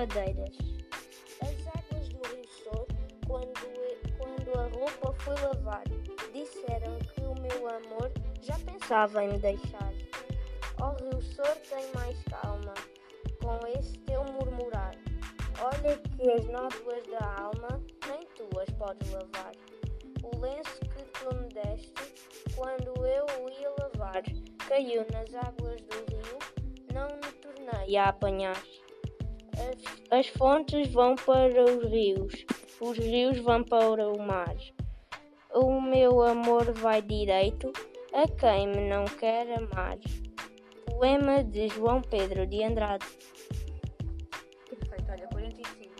lavadeiras. As águas do rio Sor, quando, quando a roupa foi lavar, disseram que o meu amor já pensava em me deixar. Ó oh, rio Sor tem mais calma, com esse teu murmurar. Olha que as nódoas da alma nem tu as podes lavar. O lenço que tu me deste, quando eu o ia lavar, caiu nas águas do rio, não me tornei a apanhar. As, as fontes vão para os rios, os rios vão para o mar. O meu amor vai direito a quem me não quer amar. Poema de João Pedro de Andrade. Perfeito, olha, 45.